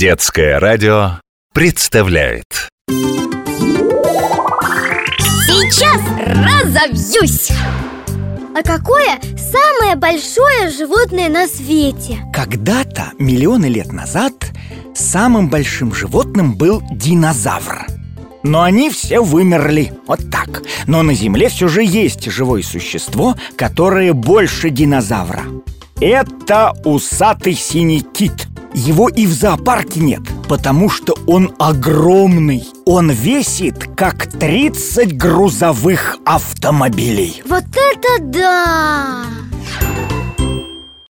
Детское радио представляет Сейчас разовьюсь! А какое самое большое животное на свете? Когда-то, миллионы лет назад, самым большим животным был динозавр. Но они все вымерли, вот так Но на Земле все же есть живое существо, которое больше динозавра Это усатый синий кит Его и в зоопарке нет, потому что он огромный Он весит, как 30 грузовых автомобилей Вот это да!